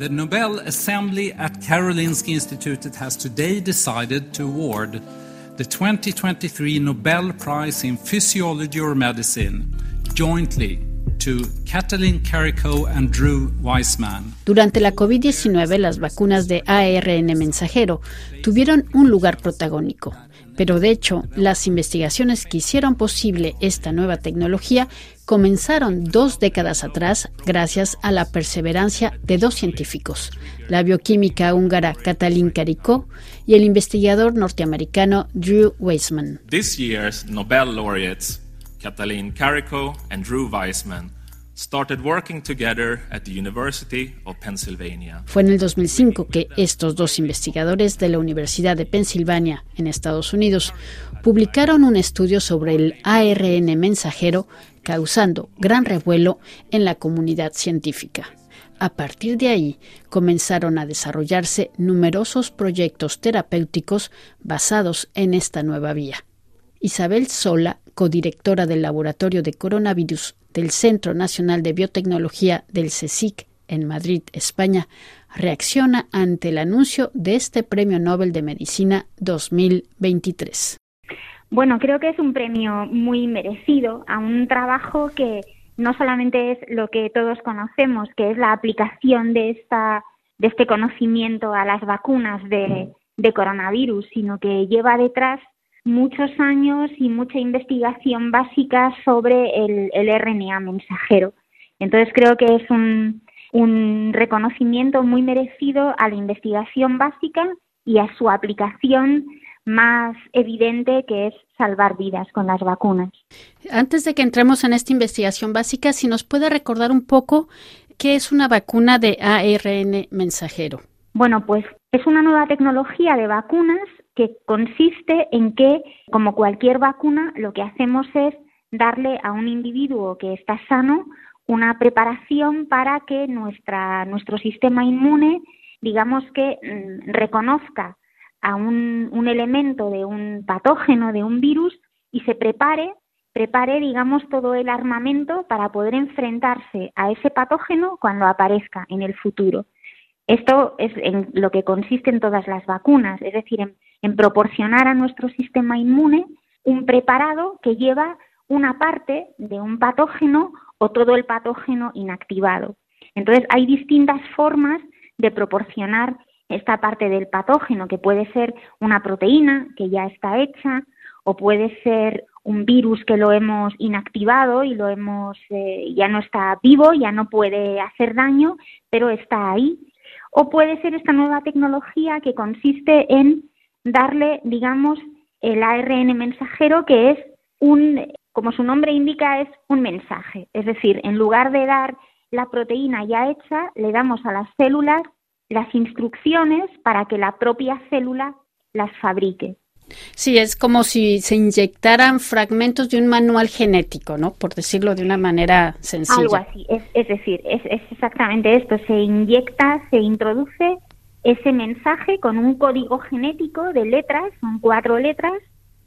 The Nobel Assembly at Karolinska Institutet has today decided to award the 2023 Nobel Prize in Physiology or Medicine jointly to Katalin Karikó and Drew Weissman. Durante la COVID-19, las vacunas de ARN mensajero tuvieron un lugar protagónico. Pero de hecho, las investigaciones que hicieron posible esta nueva tecnología comenzaron dos décadas atrás gracias a la perseverancia de dos científicos, la bioquímica húngara Katalin Karikó y el investigador norteamericano Drew Weissman. Started working together at the University of Pennsylvania. Fue en el 2005 que estos dos investigadores de la Universidad de Pensilvania, en Estados Unidos, publicaron un estudio sobre el ARN mensajero causando gran revuelo en la comunidad científica. A partir de ahí comenzaron a desarrollarse numerosos proyectos terapéuticos basados en esta nueva vía. Isabel Sola, codirectora del Laboratorio de Coronavirus del Centro Nacional de Biotecnología del CSIC en Madrid, España, reacciona ante el anuncio de este Premio Nobel de Medicina 2023. Bueno, creo que es un premio muy merecido a un trabajo que no solamente es lo que todos conocemos, que es la aplicación de esta de este conocimiento a las vacunas de, de coronavirus, sino que lleva detrás muchos años y mucha investigación básica sobre el, el RNA mensajero. Entonces creo que es un, un reconocimiento muy merecido a la investigación básica y a su aplicación más evidente que es salvar vidas con las vacunas. Antes de que entremos en esta investigación básica, si nos puede recordar un poco qué es una vacuna de ARN mensajero. Bueno, pues es una nueva tecnología de vacunas que consiste en que, como cualquier vacuna, lo que hacemos es darle a un individuo que está sano una preparación para que nuestra, nuestro sistema inmune, digamos que mm, reconozca a un, un elemento de un patógeno, de un virus, y se prepare, prepare, digamos, todo el armamento para poder enfrentarse a ese patógeno cuando aparezca en el futuro. Esto es en lo que consiste en todas las vacunas, es decir, en en proporcionar a nuestro sistema inmune un preparado que lleva una parte de un patógeno o todo el patógeno inactivado. Entonces, hay distintas formas de proporcionar esta parte del patógeno, que puede ser una proteína que ya está hecha, o puede ser un virus que lo hemos inactivado y lo hemos eh, ya no está vivo, ya no puede hacer daño, pero está ahí. O puede ser esta nueva tecnología que consiste en darle, digamos, el ARN mensajero, que es un, como su nombre indica, es un mensaje. Es decir, en lugar de dar la proteína ya hecha, le damos a las células las instrucciones para que la propia célula las fabrique. Sí, es como si se inyectaran fragmentos de un manual genético, ¿no? Por decirlo de una manera sencilla. Algo así, es, es decir, es, es exactamente esto, se inyecta, se introduce ese mensaje con un código genético de letras, son cuatro letras,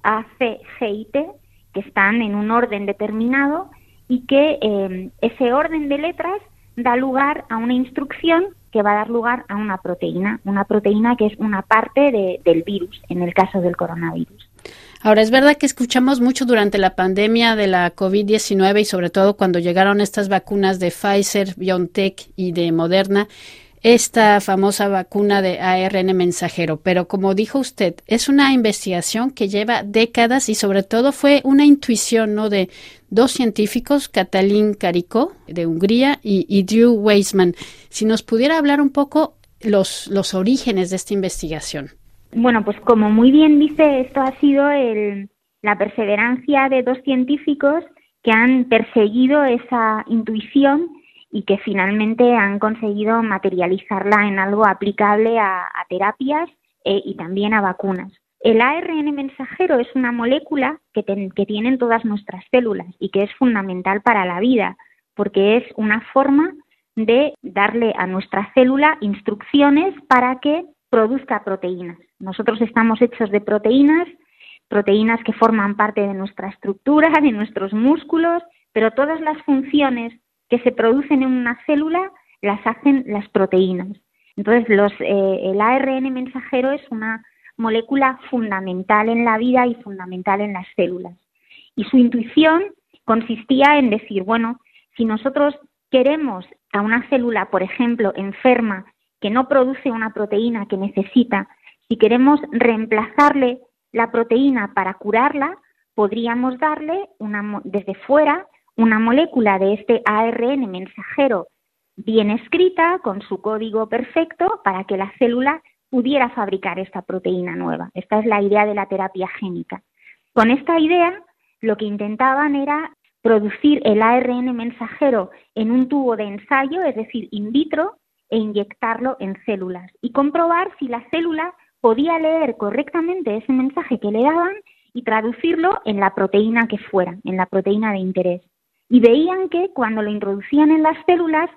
A, C, G y T, que están en un orden determinado y que eh, ese orden de letras da lugar a una instrucción que va a dar lugar a una proteína, una proteína que es una parte del virus, en el caso del coronavirus. Ahora, es verdad que escuchamos mucho durante la pandemia de la COVID-19 y sobre todo cuando llegaron estas vacunas de Pfizer, BioNTech y de Moderna, esta famosa vacuna de ARN mensajero, pero como dijo usted, es una investigación que lleva décadas y sobre todo fue una intuición ¿no? de dos científicos, Katalin Karikó de Hungría y, Drew Weissman. Si nos pudiera hablar un poco los, los orígenes de esta investigación. Bueno, pues como muy bien dice, esto ha sido el, la perseverancia de dos científicos que han perseguido esa intuición y que finalmente han conseguido materializarla en algo aplicable a, terapias eh, y también a vacunas. El ARN mensajero es una molécula que, que tienen todas nuestras células y que es fundamental para la vida, porque es una forma de darle a nuestra célula instrucciones para que produzca proteínas. Nosotros estamos hechos de proteínas, proteínas que forman parte de nuestra estructura, de nuestros músculos, pero todas las funciones que se producen en una célula las hacen las proteínas. Entonces, los, eh, el ARN mensajero es una molécula fundamental en la vida y fundamental en las células. Y su intuición consistía en decir, bueno, si nosotros queremos a una célula, por ejemplo, enferma, que no produce una proteína que necesita, si queremos reemplazarle la proteína para curarla, podríamos darle una, desde fuera una molécula de este ARN mensajero bien escrita, con su código perfecto, para que la célula pudiera fabricar esta proteína nueva. Esta es la idea de la terapia génica. Con esta idea, lo que intentaban era producir el ARN mensajero en un tubo de ensayo, es decir, in vitro, e inyectarlo en células y comprobar si la célula podía leer correctamente ese mensaje que le daban y traducirlo en la proteína que fuera, en la proteína de interés. Y veían que cuando lo introducían en las células,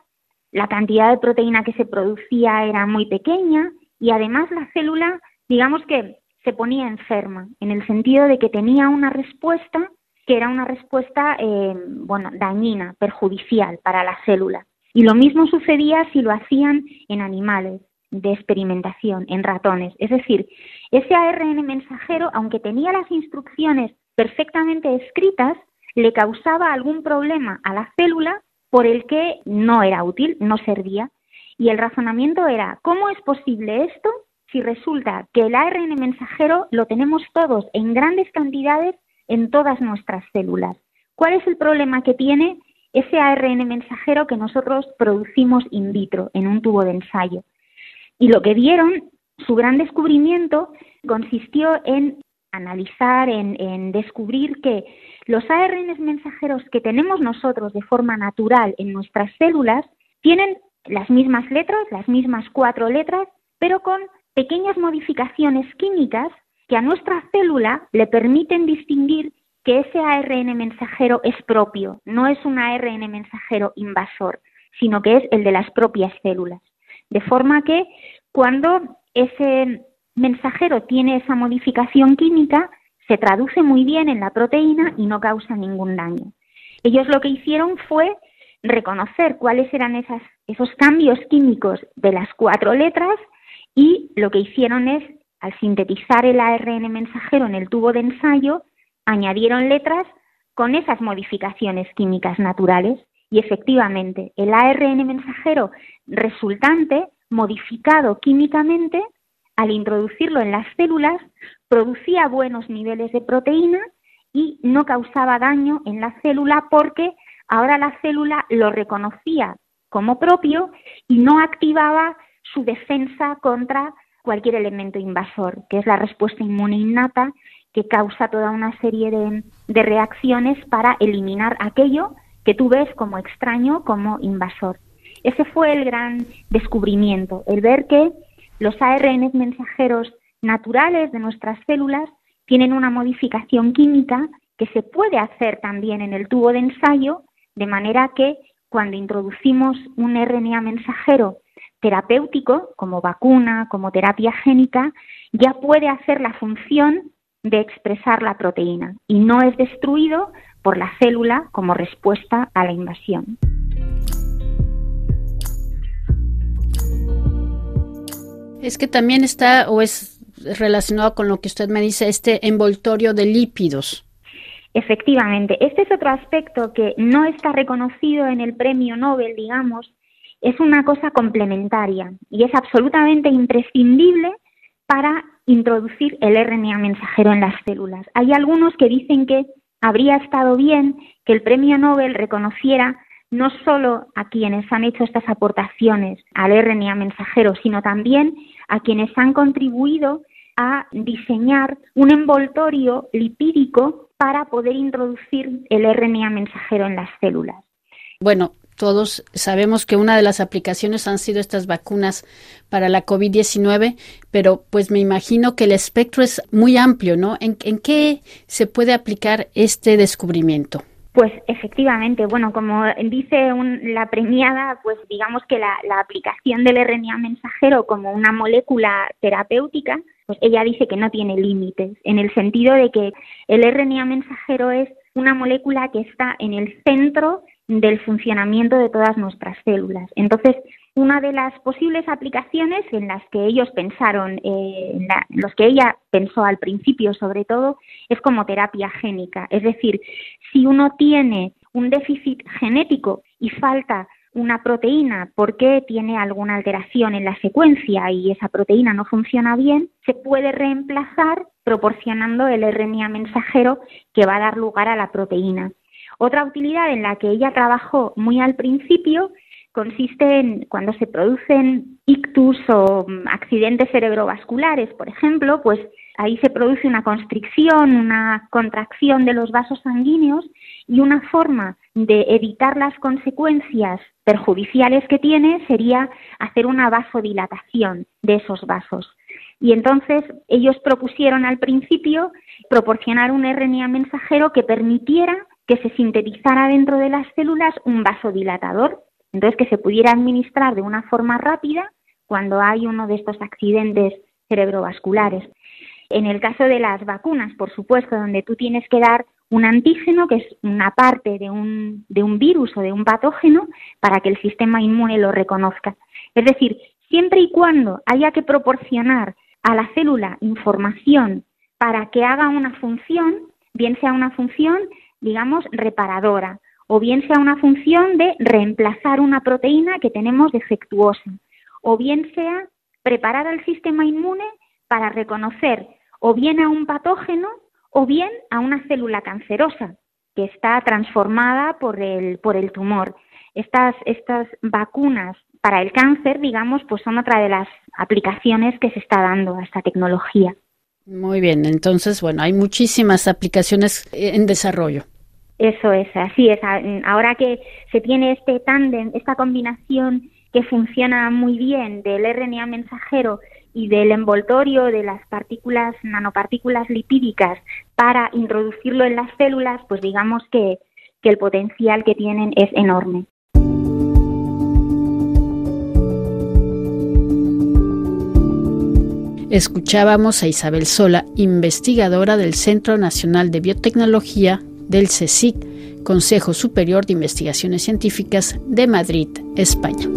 la cantidad de proteína que se producía era muy pequeña y además la célula, digamos que se ponía enferma, en el sentido de que tenía una respuesta que era una respuesta, eh, bueno, dañina, perjudicial para la célula. Y lo mismo sucedía si lo hacían en animales de experimentación, en ratones. Es decir, ese ARN mensajero, aunque tenía las instrucciones perfectamente escritas, le causaba algún problema a la célula por el que no era útil, no servía. Y el razonamiento era, ¿cómo es posible esto si resulta que el ARN mensajero lo tenemos todos en grandes cantidades en todas nuestras células? ¿Cuál es el problema que tiene ese ARN mensajero que nosotros producimos in vitro en un tubo de ensayo? Y lo que vieron, su gran descubrimiento consistió en analizar, en, descubrir que los ARN mensajeros que tenemos nosotros de forma natural en nuestras células tienen las mismas letras, las mismas cuatro letras, pero con pequeñas modificaciones químicas que a nuestra célula le permiten distinguir que ese ARN mensajero es propio, no es un ARN mensajero invasor, sino que es el de las propias células. De forma que cuando ese mensajero tiene esa modificación química, se traduce muy bien en la proteína y no causa ningún daño. Ellos lo que hicieron fue reconocer cuáles eran esos cambios químicos de las cuatro letras y lo que hicieron es, al sintetizar el ARN mensajero en el tubo de ensayo, añadieron letras con esas modificaciones químicas naturales y efectivamente el ARN mensajero resultante, modificado químicamente, al introducirlo en las células, producía buenos niveles de proteína y no causaba daño en la célula porque ahora la célula lo reconocía como propio y no activaba su defensa contra cualquier elemento invasor, que es la respuesta inmune innata que causa toda una serie de, de reacciones para eliminar aquello que tú ves como extraño, como invasor. Ese fue el gran descubrimiento, el ver que los ARN mensajeros naturales de nuestras células tienen una modificación química que se puede hacer también en el tubo de ensayo, de manera que cuando introducimos un RNA mensajero terapéutico, como vacuna, como terapia génica, ya puede hacer la función de expresar la proteína y no es destruido por la célula como respuesta a la invasión. Es que también está o es relacionado con lo que usted me dice, este envoltorio de lípidos. Efectivamente, este es otro aspecto que no está reconocido en el premio Nobel, digamos, es una cosa complementaria y es absolutamente imprescindible para introducir el RNA mensajero en las células. Hay algunos que dicen que habría estado bien que el premio Nobel reconociera no solo a quienes han hecho estas aportaciones al RNA mensajero, sino también a quienes han contribuido a diseñar un envoltorio lipídico para poder introducir el RNA mensajero en las células. Bueno, todos sabemos que una de las aplicaciones han sido estas vacunas para la COVID-19, pero pues me imagino que el espectro es muy amplio, ¿no? ¿En, qué se puede aplicar este descubrimiento? Pues efectivamente, bueno, como dice la premiada, pues digamos que la, aplicación del RNA mensajero como una molécula terapéutica, pues ella dice que no tiene límites, en el sentido de que el RNA mensajero es una molécula que está en el centro del funcionamiento de todas nuestras células. Entonces, una de las posibles aplicaciones en las que ellos pensaron, eh, en los que ella pensó al principio sobre todo, es como terapia génica. Es decir, si uno tiene un déficit genético y falta una proteína porque tiene alguna alteración en la secuencia y esa proteína no funciona bien, se puede reemplazar proporcionando el RNA mensajero que va a dar lugar a la proteína. Otra utilidad en la que ella trabajó muy al principio consiste en cuando se producen ictus o mm, accidentes cerebrovasculares, por ejemplo, pues ahí se produce una constricción, una contracción de los vasos sanguíneos y una forma de evitar las consecuencias perjudiciales que tiene sería hacer una vasodilatación de esos vasos. Y entonces ellos propusieron al principio proporcionar un RNA mensajero que permitiera que se sintetizara dentro de las células un vasodilatador entonces, que se pudiera administrar de una forma rápida cuando hay uno de estos accidentes cerebrovasculares. En el caso de las vacunas, por supuesto, donde tú tienes que dar un antígeno, que es una parte de un, de un virus o de un patógeno, para que el sistema inmune lo reconozca. Es decir, siempre y cuando haya que proporcionar a la célula información para que haga una función, bien sea una función, digamos, reparadora, o bien sea una función de reemplazar una proteína que tenemos defectuosa, o bien sea preparar al sistema inmune para reconocer o bien a un patógeno o bien a una célula cancerosa que está transformada por el, por el tumor. Estas, estas vacunas para el cáncer, digamos, pues son otra de las aplicaciones que se está dando a esta tecnología. Muy bien, entonces, bueno, hay muchísimas aplicaciones en desarrollo. Eso es, así es. Ahora que se tiene este tándem, esta combinación que funciona muy bien del RNA mensajero y del envoltorio de las partículas, nanopartículas lipídicas para introducirlo en las células, pues digamos que, que el potencial que tienen es enorme. Escuchábamos a Isabel Sola, investigadora del Centro Nacional de Biotecnología del CSIC, Consejo Superior de Investigaciones Científicas de Madrid, España.